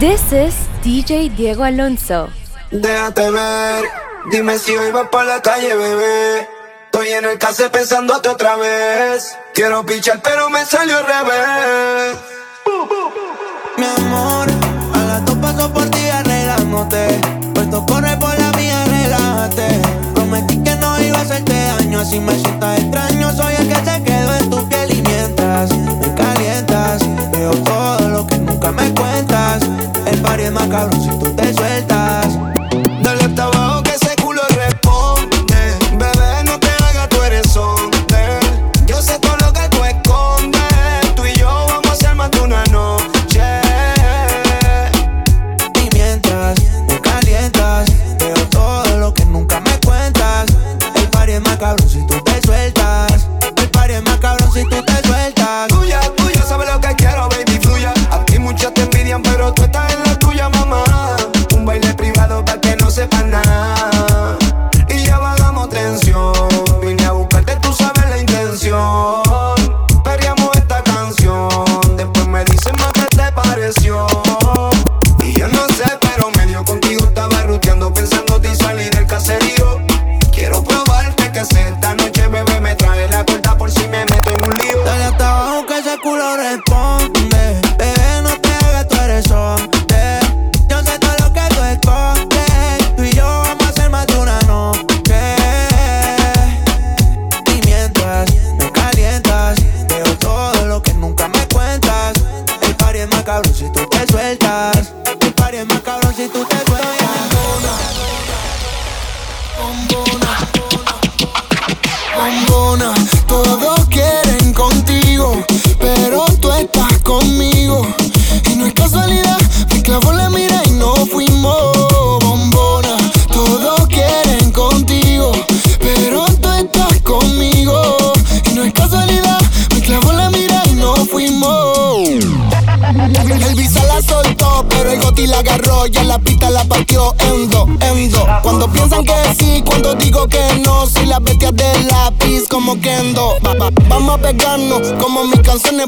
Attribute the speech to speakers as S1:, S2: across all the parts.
S1: This is DJ Diego Alonso.
S2: Déjate ver, dime si hoy vas por la calle, bebé. Estoy en el case pensándote otra vez. Quiero pichar, pero me salió al revés.
S3: Mi amor, a las dos paso por ti arreglándote. Puesto corre por la mía, relájate. Prometí que no iba a hacerte daño, así me sientas extraño. Soy el que se quedó en tu piel y mientras me calientas, veo todo lo que nunca me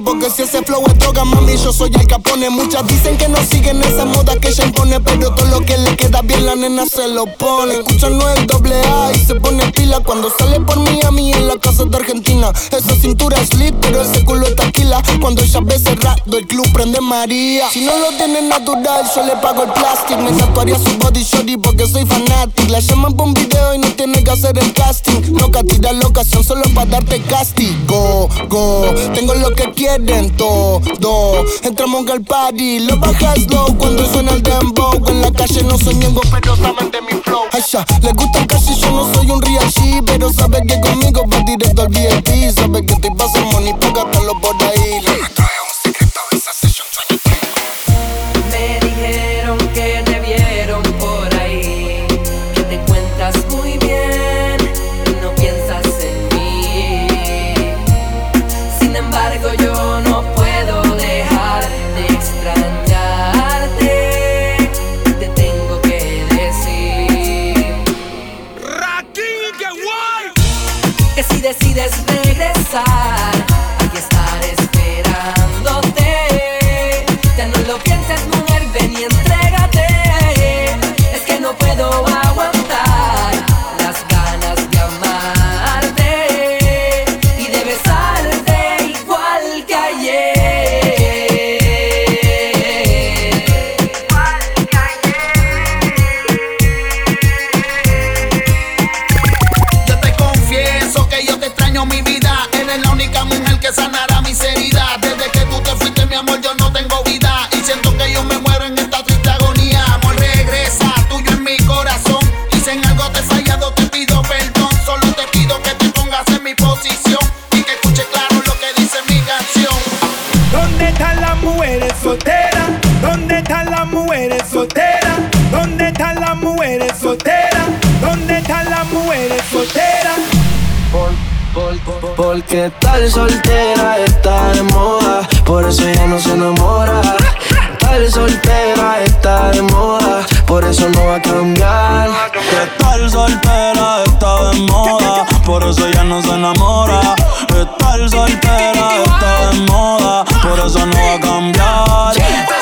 S3: Porque si ese flow es droga, mami, yo soy el capone. Muchas dicen que no siguen esa moda que ella impone. Pero todo lo que le queda bien, la nena se lo pone. Escuchando el doble A y se pone pila. Cuando sale por Miami en la casa de Argentina. Esa cintura es lit, pero ese culo es taquila. Cuando ella ve cerrado, el club prende María. Si no lo tiene natural, yo le pago el plástico. Me tatuaría su body shorty porque soy fanático. La llaman por un video y no tiene que hacer el casting. Loca, tira la ocasión solo para darte castigo. Go, tengo lo que quieren todo. Entramos al party, lo bajas low cuando suena el dembow. En la calle no soy ñengo, pero saben de mi flow. Ay, ya, le gusta el yo no soy un real G, pero sabe que conmigo directo al VIP. Sabe que estoy pasando money, págatelo por ahí.
S4: Me
S3: Porque tal soltera está de moda, por eso ella no se enamora. Tal soltera está de moda, por eso no va a cambiar.
S5: Que tal soltera está de moda, por eso ya no se enamora. Estar soltera está de moda, por eso no va a cambiar.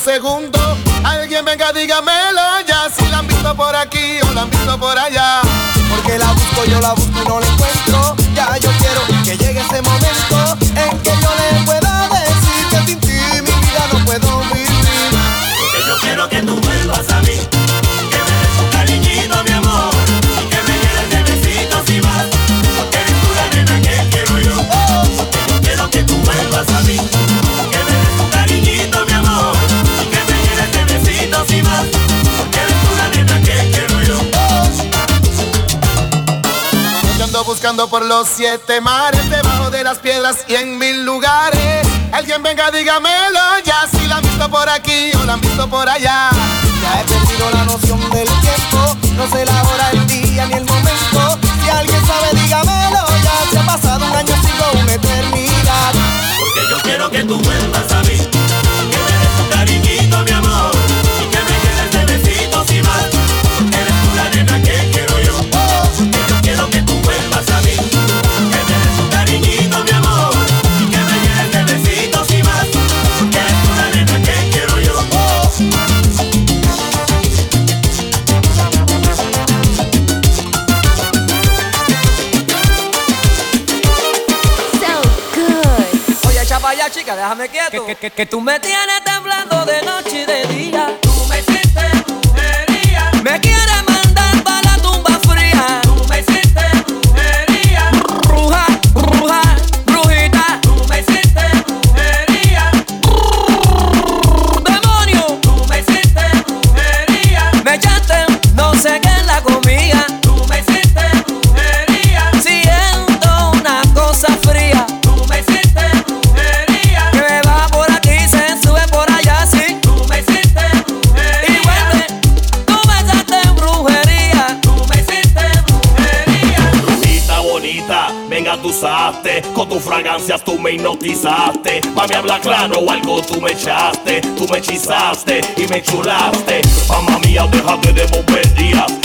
S6: segundo. siete mares, debajo de las piedras y en mil lugares. Alguien venga, dígamelo ya, si la han visto por aquí o la han visto por allá.
S3: Ya he perdido la noción del tiempo, no sé la hora, el día ni el momento. Si alguien sabe, dígamelo ya, se ha pasado un año, sigo una eternidad.
S7: Porque yo quiero que tú vuelvas a mí. Que, que, que, que tú me
S4: tienes temblando de noche y de día. Tú me hiciste brujería. Me quieres tú me
S8: hipnotizaste. Mami, habla claro, o algo tú me echaste, tú me hechizaste y me chulaste. Mamá mía, déjate de boberías.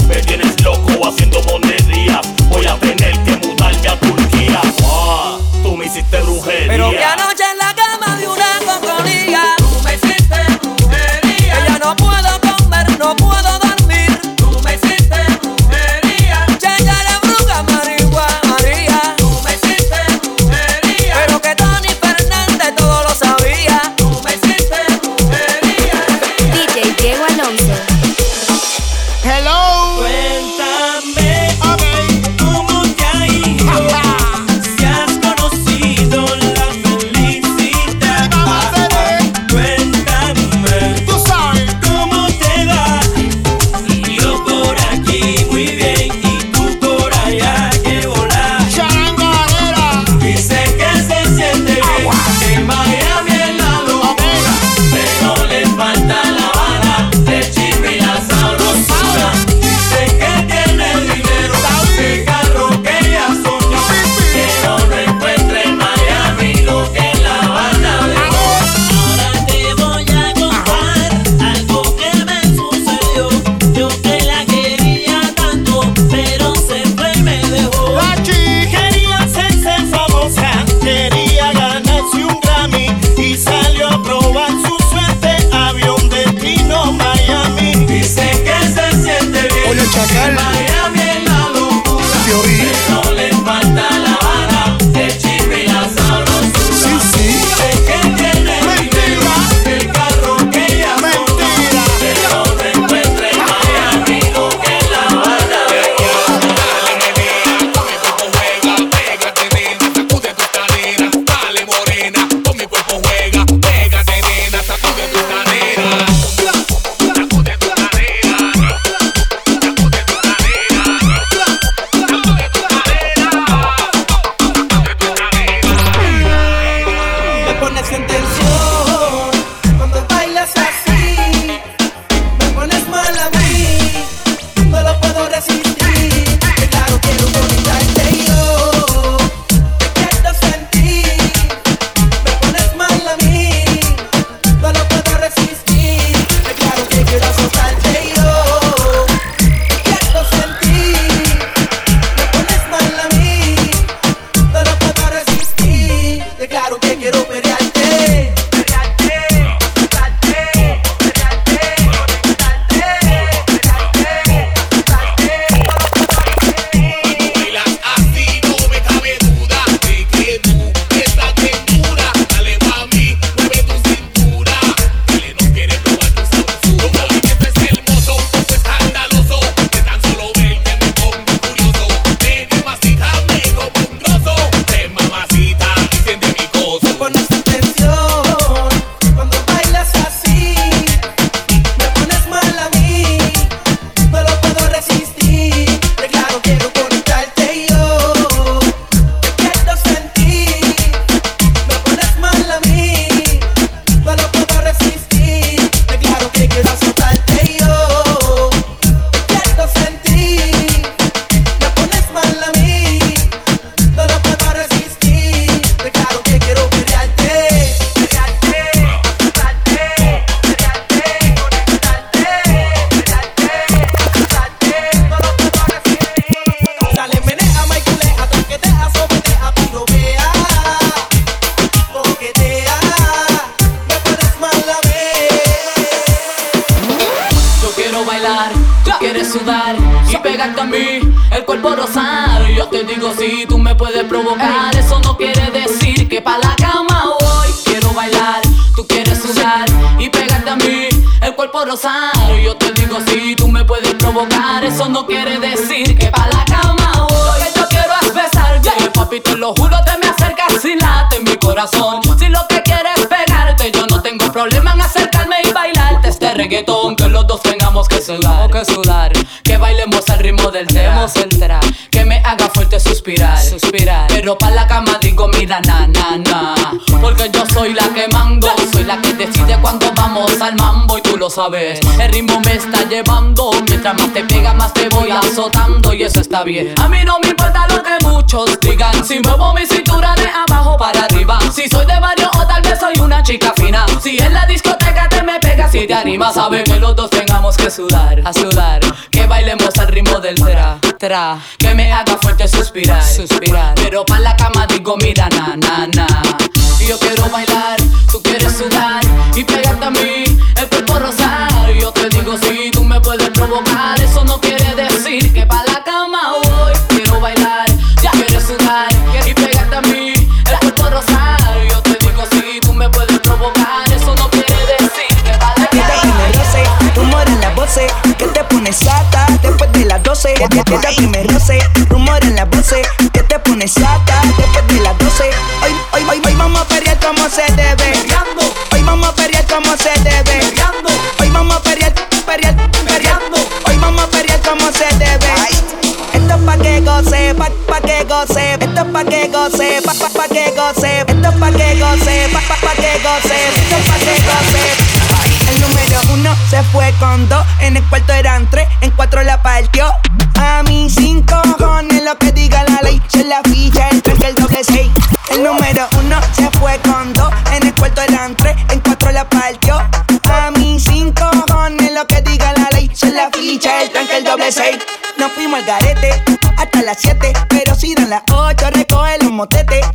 S9: Vamos
S10: al
S11: mambo y tú lo sabes. El ritmo me está llevando. Mientras más te pega, más te voy azotando y eso está bien. A mí no me importa lo que muchos digan. Si muevo mi cintura de abajo para arriba. Si soy de barrio o tal vez soy una chica fina. Si en la discoteca te me pegas y te animas, sabe que los dos tengamos que sudar, a sudar. Que bailemos al ritmo del tra, Que me haga fuerte suspirar, suspirar. Pero pa' la cama digo, mira, na, na, na. Y yo quiero bailar, tú quieres sudar y pegarte a mí, el cuerpo rosar. Yo te digo, si tú me puedes provocar, eso no quiere decir que pa' la cama voy. Quiero bailar, ya quieres sudar y pegarte a mí, el cuerpo rosar. Yo te digo, si tú me puedes provocar, eso no quiere decir que pa' la
S12: en la voces, que te pones sata después de las 12. Esta primer roce, rumor en la voces, que te pones sata después de las 12. Hoy, hoy, hoy, hoy vamos a pelear como se debe. Hoy vamos a pelear como se debe. Hoy vamos a pelear, pelear, peleando. Hoy vamos a pelear como se debe. Esto es pa' que goce, pa, pa' que goce. Esto es pa' que goce, pa, pa, pa' que goce. Esto es pa' que goce, pa, pa, se fue con dos, en el cuarto eran tres, en cuatro la partió. A mí cinco cojones lo que diga la ley, se la ficha el traje el doble seis. El número uno se fue con dos, en el cuarto eran tres, en cuatro la partió. A mí cinco cojones lo que diga la ley, se la ficha el tranque el doble seis. Nos fuimos al garete hasta las siete, pero si dan las ocho recoge los motetes.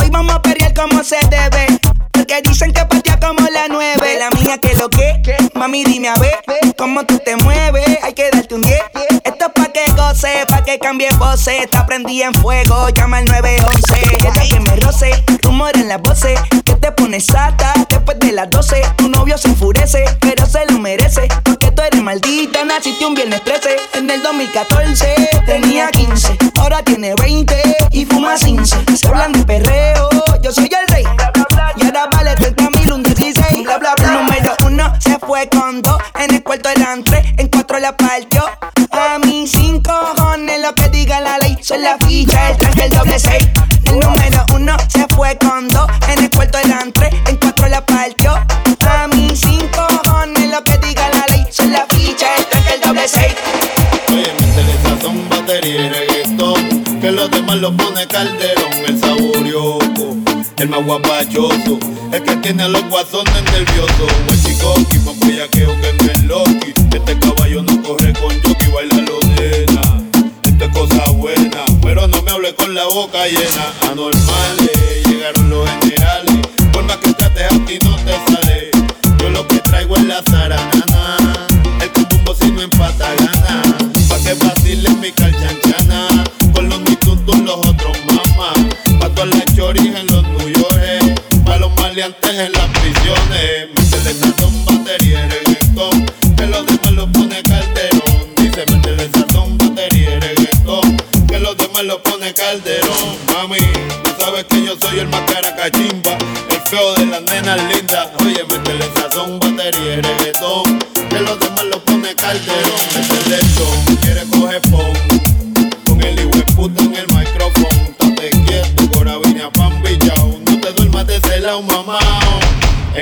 S12: Hoy vamos a pelear como se debe. Porque dicen que patea como la nueve. La mía que lo que, mami dime a ver cómo tú te mueves. Hay que darte un 10. Esto es pa' que goce, pa' que cambie voces. Está prendida en fuego, llama al 911. Esta que me roce, rumor en las voces. Que te pones sata después de las 12. Tu novio se enfurece, pero se lo merece. Porque tú eres maldita, naciste un viernes 13. En el 2014 tenía 15, ahora tiene 20 y fuma 15. Se hablan de perreo, yo soy En el cuarto eran tres, en cuatro la partió. A mí cinco cojones lo que diga la ley. Son la ficha, el traje, el doble seis. El número uno se fue con dos. En el cuarto eran tres, en cuatro la partió. A mí cinco cojones lo que diga la ley. Son la ficha, el traje, el doble seis.
S13: Oye, métele sazón, batería y reggaetón Que los demás lo pone calderón El saborioco, el más guapachoso El que tiene los guasones nerviosos El chico, más bellaqueo que el Loki Este caballo no corre con jockey, baila lo nena. Esto es cosa buena, pero no me hable con la boca llena. Anormales, llegaron los generales. Por más que trates a ti no te sale. Yo lo que traigo es la zaranana. El cutumbo si no empata gana. Pa' que vacile mi calchanchana maleantes en las prisiones. Sazón, batería reggaetón. Que los demás lo pone calderón. Dice batería reggaetón. Que los demás lo pone calderón. Mami, tú sabes que yo soy el más cara cachimba El feo de las nenas lindas. Oye, métele sazón, batería reggaetón. Que los demás lo pone calderón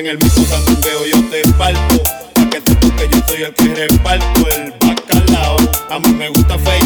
S13: En el mismo sandungueo yo te parto. Pa' que sepas que yo soy el que reparto El bacalao. A mí me gusta afeitado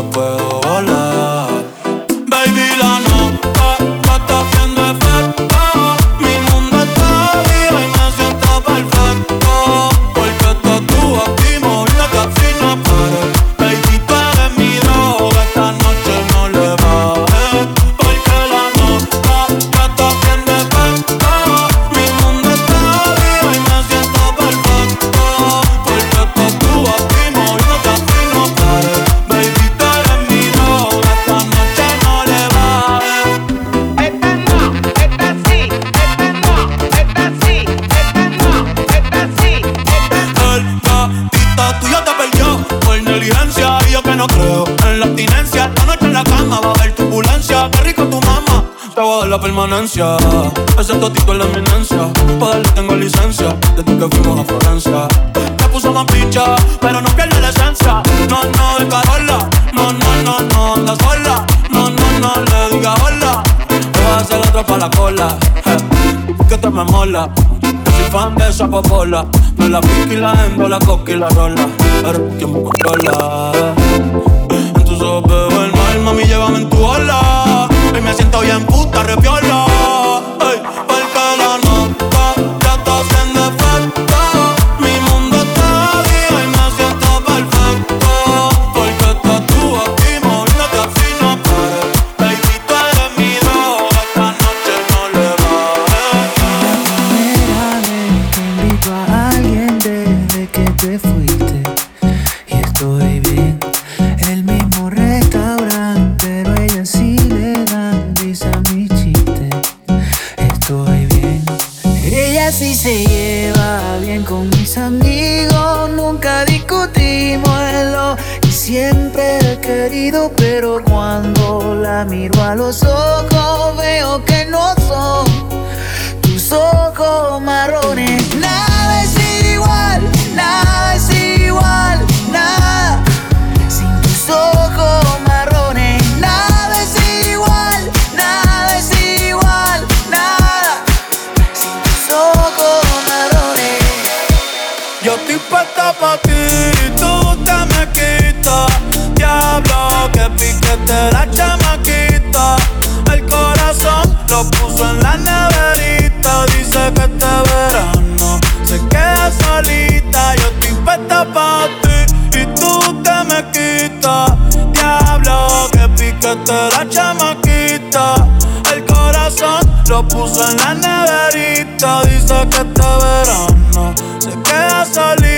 S5: me soy fan de esa popola. Me la pica y la endo, rola. Tú quien me controla. En tus ojos veo el mal, mami, llévame en tu ola. Hoy me siento bien puta, repiola.
S14: Miro a los ojos veo que no
S5: puso en la neverita. Dice que este verano se queda solita. Yo estoy puesta pa' ti y tú te me quitas. Diablo, que piquete la chamaquita. El corazón lo puso en la neverita. Dice que este verano se queda solita,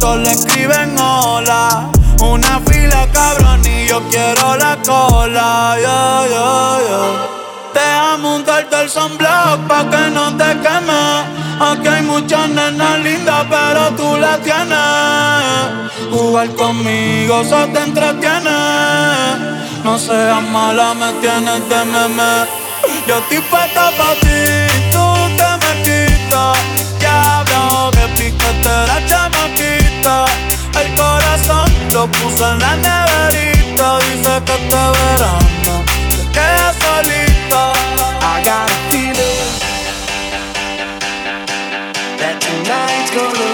S5: le escriben hola. Una fila cabrón y yo quiero la cola. Yeah, yeah, yeah. Déjame untarte el sunblock pa' que no te queme Aquí hay muchas nenas lindas pero tú la tienes Jugar conmigo eso te entretiene No seas mala, me tienes de meme Yo estoy puesta pa' ti, tú te me quitas Diablo, que piquete la El corazón lo puso en la neverita Dice que este verano se queda solita
S15: I got a feeling that tonight's gonna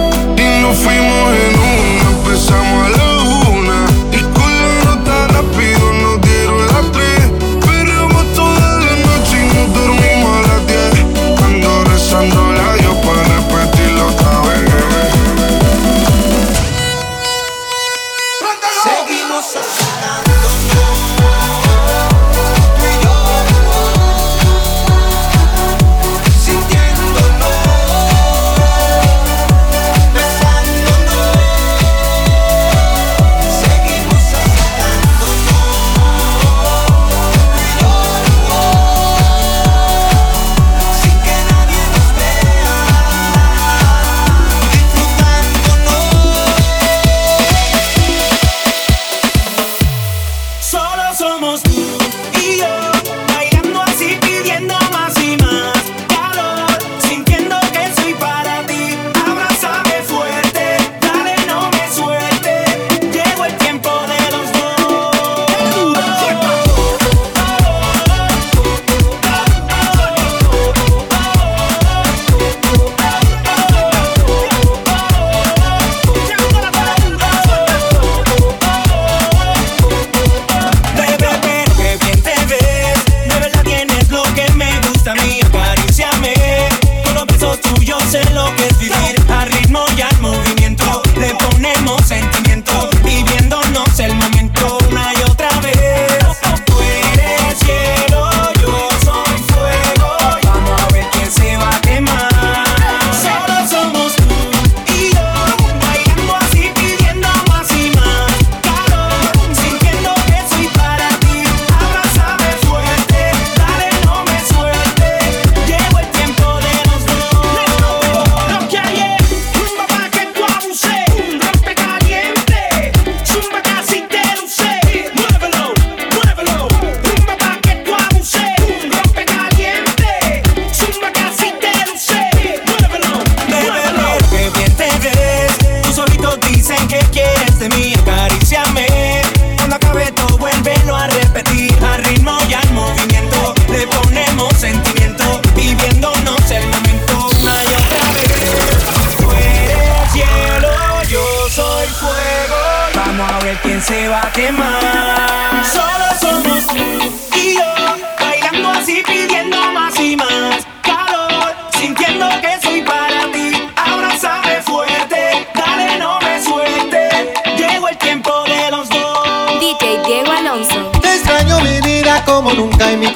S8: Y nos fuimos en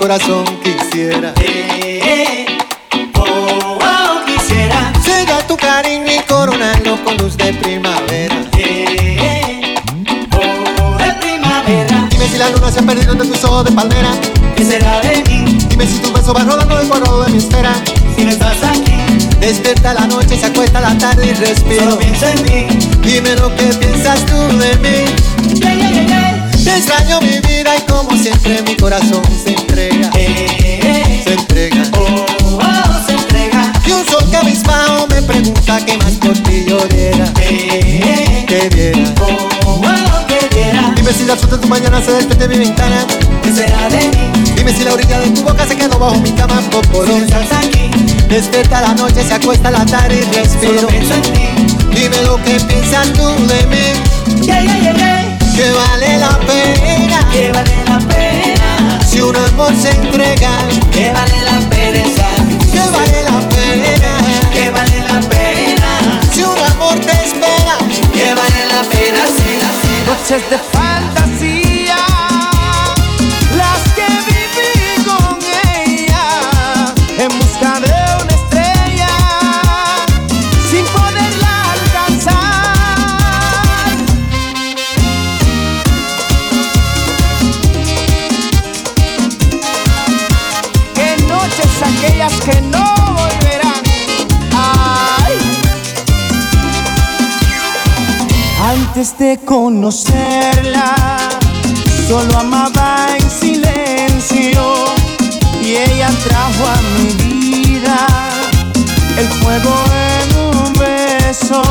S16: corazón quisiera.
S17: Oh, oh, quisiera.
S16: Sella tu cariño y coronarlo con luz de primavera.
S17: Oh, de primavera.
S16: Dime si la luna se ha perdido entre tus ojos de palmera.
S17: ¿Qué será de mí?
S16: Dime si tu beso va rodando el cuadro de mi esfera.
S17: Si no estás aquí,
S16: Despierta la noche, se acuesta la tarde y respiro.
S17: solo pienso en mí.
S16: Dime lo que piensas tú de mí. Extraño mi vida y como siempre mi corazón se entrega. Se entrega.
S17: Oh, oh, se entrega.
S16: Y un sol que avispado me pregunta qué más por ti yo diera. Que diera.
S17: Oh, oh, que diera.
S16: Dime si la luz de tu mañana se despierta en mi ventana.
S17: ¿Qué será de mí?
S16: Dime si la orilla de tu boca se quedó bajo mi cama poporón.
S17: estás aquí,
S16: Despierta la noche, se acuesta la tarde y
S17: solo
S16: respiro.
S17: pienso en ti.
S16: Dime lo que piensas tú de mí.
S17: Yeah, yeah, yeah, yeah.
S16: Que vale la pena.
S17: Que vale la pena.
S16: Si un amor se entrega.
S17: Que vale la pereza.
S16: Que vale la pena.
S17: Que vale la pena.
S16: Si un amor te espera.
S17: Que vale la pena. Sí.
S18: Noches de fantasía, de conocerla, solo amaba en silencio y ella trajo a mi vida el fuego en un beso.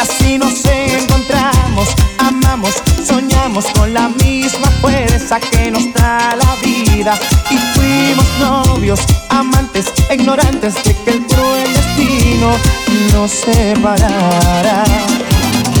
S18: Así nos encontramos, amamos, soñamos con la misma fuerza que nos da la vida. Y fuimos novios, amantes, ignorantes de que el cruel destino nos separara.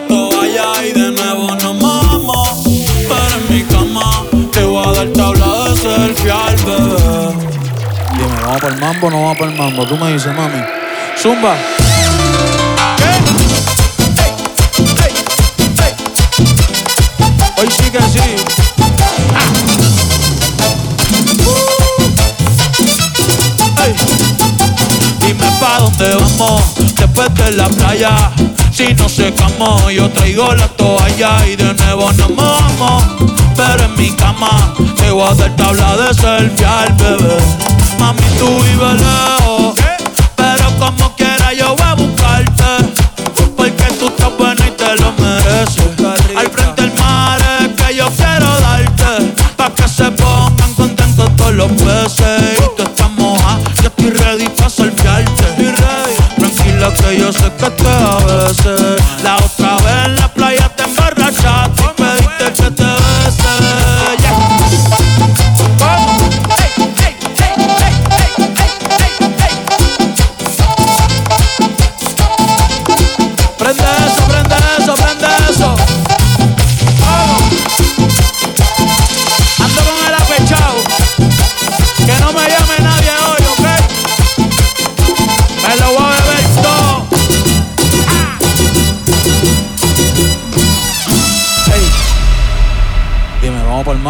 S5: la toalla y de nuevo nos mojamos. Pero en mi cama te voy a dar tabla de selfie al bebé. Dime, ¿vamos para el mambo o no vamos para el mambo? Tú me dices, mami. Zumba. Hoy sí que sí. Ey. Dime pa' dónde vamos después de la playa. Si nos secamos, yo traigo la toalla y de nuevo nos mojamos. Pero en mi cama te voy a dar tabla de selfie al bebé. Mami, tú vives lejos, pero como quiera yo voy a buscarte. Porque tú estás buena y te lo mereces. Al frente del mar es que yo quiero darte. Pa' que se pongan contentos todos los peces. Que yo sé que te a veces. La otra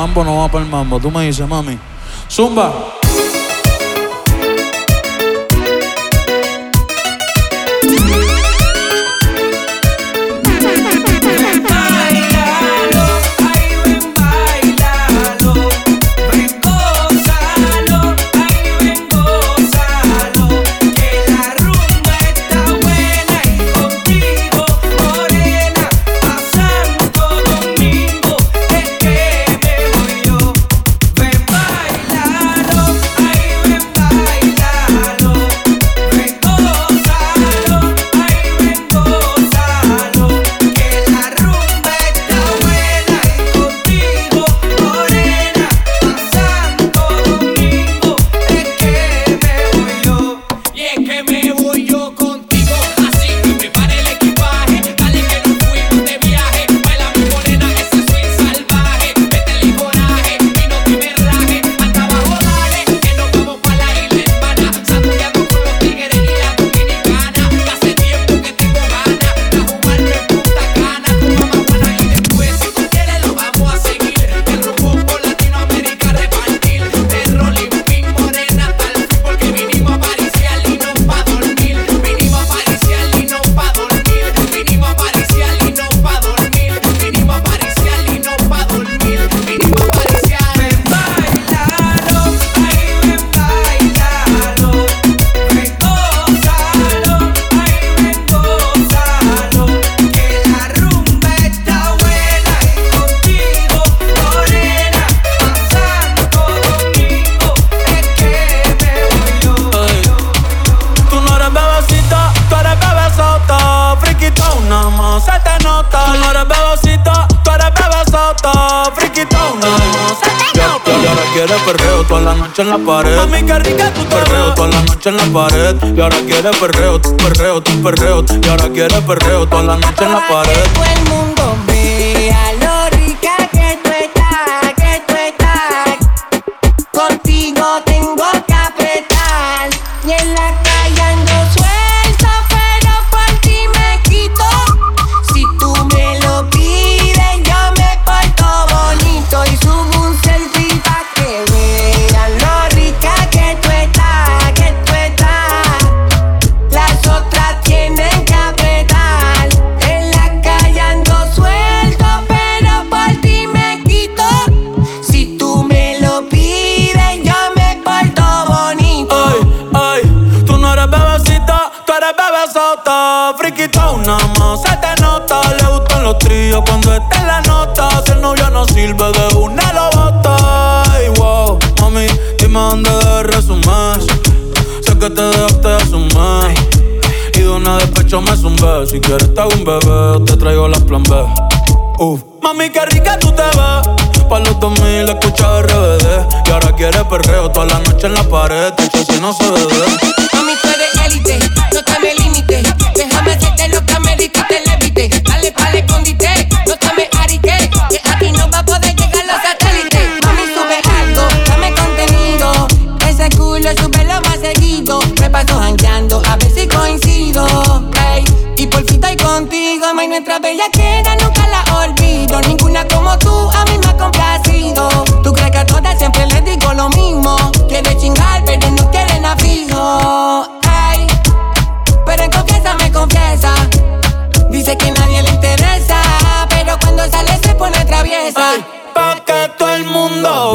S5: mambo no vamos para el mambo? Tú me dices, mami. Zumba. pared. Mami, qué rica tú te Perreo toda la noche en la pared. Y ahora quiere perreo, perreo, perreo. Y ahora quiere perreo toda la noche en la pared.
S18: Todo el mundo
S5: cuando está en la nota, si el novio no sirve de una lo bota. Y wow, mami, dime dónde debes resumir. Sé que te dejaste de asumir. Y de una despecho me zumbé. Si quieres te hago un bebé, te traigo las plan B. Uf. Mami, qué rica tú te ves. Pa' los 2000 escucha RBD. Y ahora quieres perreo toda la noche en la pared. Te si no se bebe.
S18: Mami, tú eres élite, no te me limites. Déjame que te Nuestra bella queda nunca la olvido. Ninguna como tú a mí me ha complacido. Tú crees que a todas siempre les digo lo mismo. Quiere chingar, pero no quieren a fijo. Ay, pero en confianza me confiesa. Dice que nadie le interesa. Pero cuando sale se pone traviesa.
S5: Ay, pa' que todo el mundo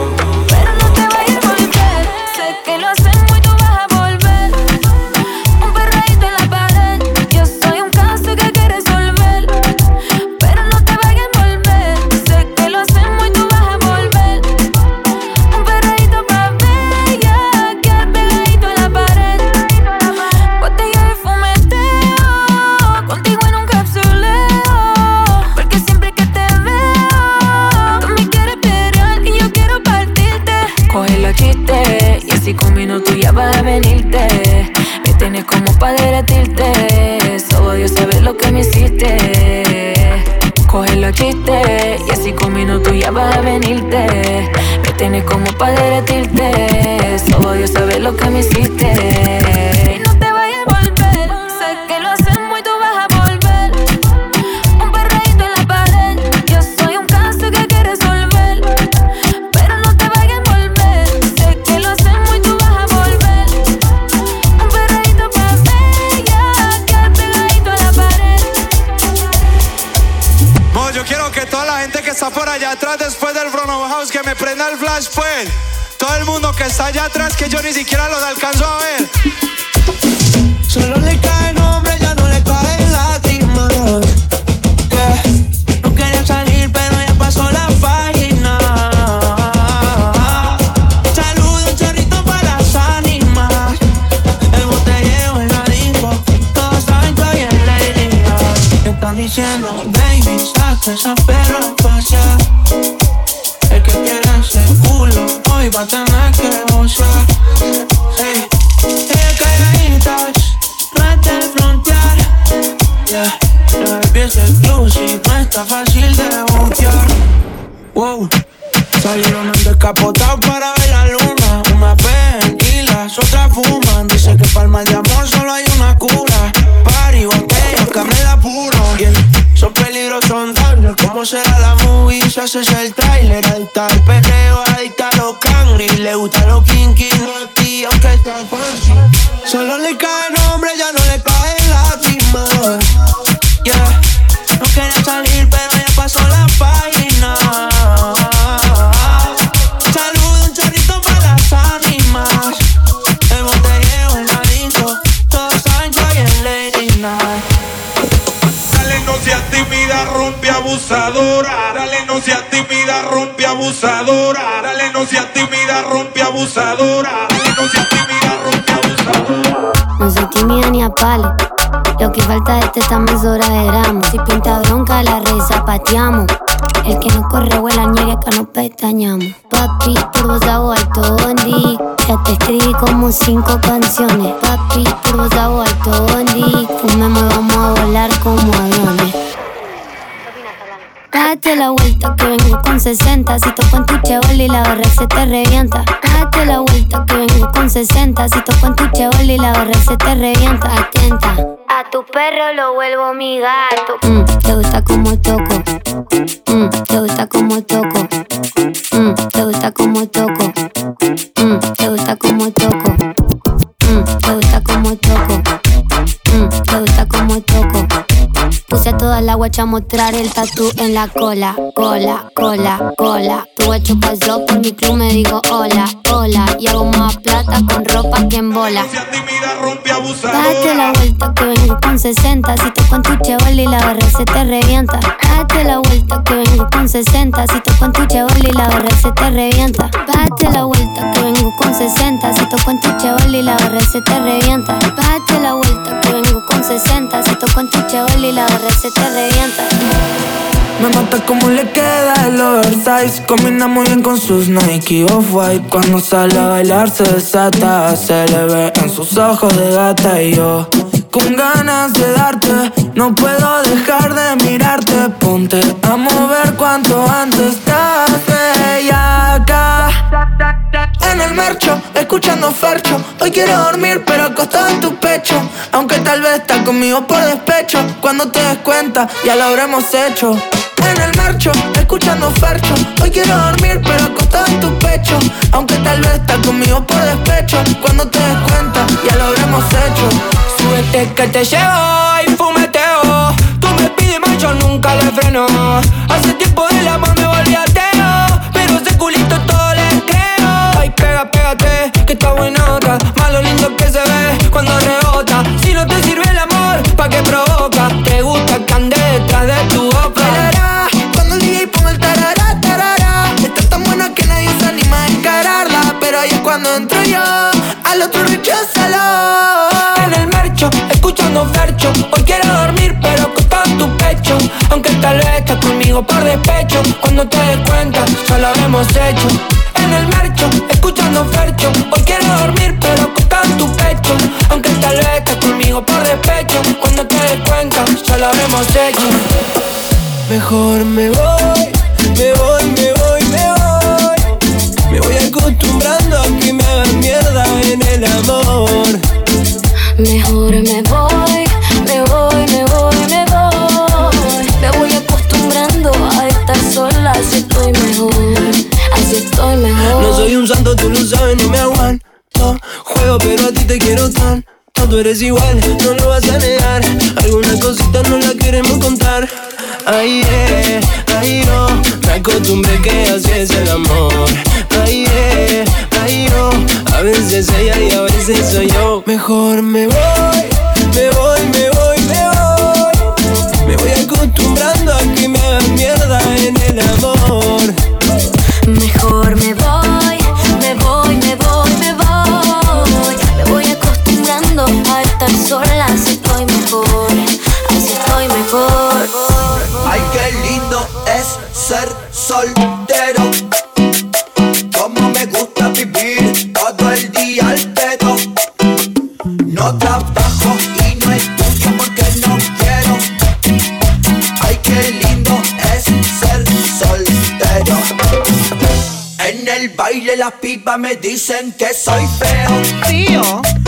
S1: there's a no
S19: seas tímida, rompe
S20: soy tímida ni a palo. Lo que falta de esta mesura de gramos. Si pinta bronca, la red zapateamos. El que no corre vuela, ñegue acá no pestañamos. Papi, por vos hago alto bondi. Ya te escribí como cinco canciones. Papi, por vos hago alto bondi. Fumemos, vamos a volar como aviones. Date la vuelta que vengo con 60 Si toco en tu chevol y la barra se te revienta. Date la vuelta que vengo con 60 Si toco en tu chevol y la barra se te revienta. Atenta. A tu perro lo vuelvo mi gato. Mm, Te gusta como toco. Mm, Te gusta como toco. Mm, Te gusta como toco la guacha a mostrar el tatú en la cola, cola, cola, cola. Tu guacho pasó por mi club, me digo hola, hola. Y hago más plata con ropa que en bola. Date la vuelta que vengo con 60. Si toco en tu chevol y la barra se te revienta. Date la vuelta que vengo con 60. Si toco en tu chevol y la barra se te revienta. Date la vuelta que vengo con 60. Si toco en tu chevol y la barra se te revienta. Date la vuelta que vengo con 60. Si toco en tu chevol y la barra se te revienta.
S14: Me mata como le queda el oversize. Combina muy bien con sus Nike Off-White. Cuando sale a bailar se desata Se le ve en sus ojos de gata. Y yo Con ganas de darte No puedo dejar de mirarte. Ponte a mover cuanto antes marcho, escuchando Fercho Hoy quiero dormir pero acostado en tu pecho. Aunque tal vez estás conmigo por despecho. Cuando te des cuenta ya lo habremos hecho. En el marcho, escuchando Fercho Hoy quiero dormir pero acostado en tu pecho. Aunque tal vez estás conmigo por despecho. Cuando te des cuenta, ya lo habremos hecho.
S16: Súbete que te llevo y fumeteo Tú me pides más, nunca le freno. Hace tiempo del amor me volví ateo pega, pégate, que está buenota Más lo lindo que se ve cuando rebota. Si no te sirve el amor, ¿pa' qué provoca? Te gusta que ande detrás de tu boca.
S14: Tarará, Cuando el DJ ponga el tarará, tarará. Está tan buena que nadie se anima a encararla Pero ahí es cuando entro yo Al otro recházalo
S16: En el marcho, escuchando Fercho Hoy quiero dormir pero en tu pecho. Aunque tal vez estás conmigo por despecho. Cuando te des cuenta, ya lo habremos hecho Hoy quiero dormir pero acostado en tu pecho. Aunque tal vez estás conmigo por despecho. Cuando te des cuenta, ya lo habremos hecho.
S14: Mejor me voy, me voy, me voy, me voy. Me voy acostumbrando a que me hagan mierda en el amor.
S20: Mejor me voy, me voy, me voy, me voy. Me voy acostumbrando a estar sola, así estoy mejor,
S14: No soy un santo, tú lo sabes, no me aguanto. Juego pero a ti te quiero tanto Tú eres igual, no lo vas a negar. Alguna cosita no la queremos contar. Ay, eh, ay, no. Me acostumbré que así es el amor. Ay, eh, ay, no. A veces ella y a veces soy yo. Mejor me voy, me
S21: dicen que soy feo. Tío.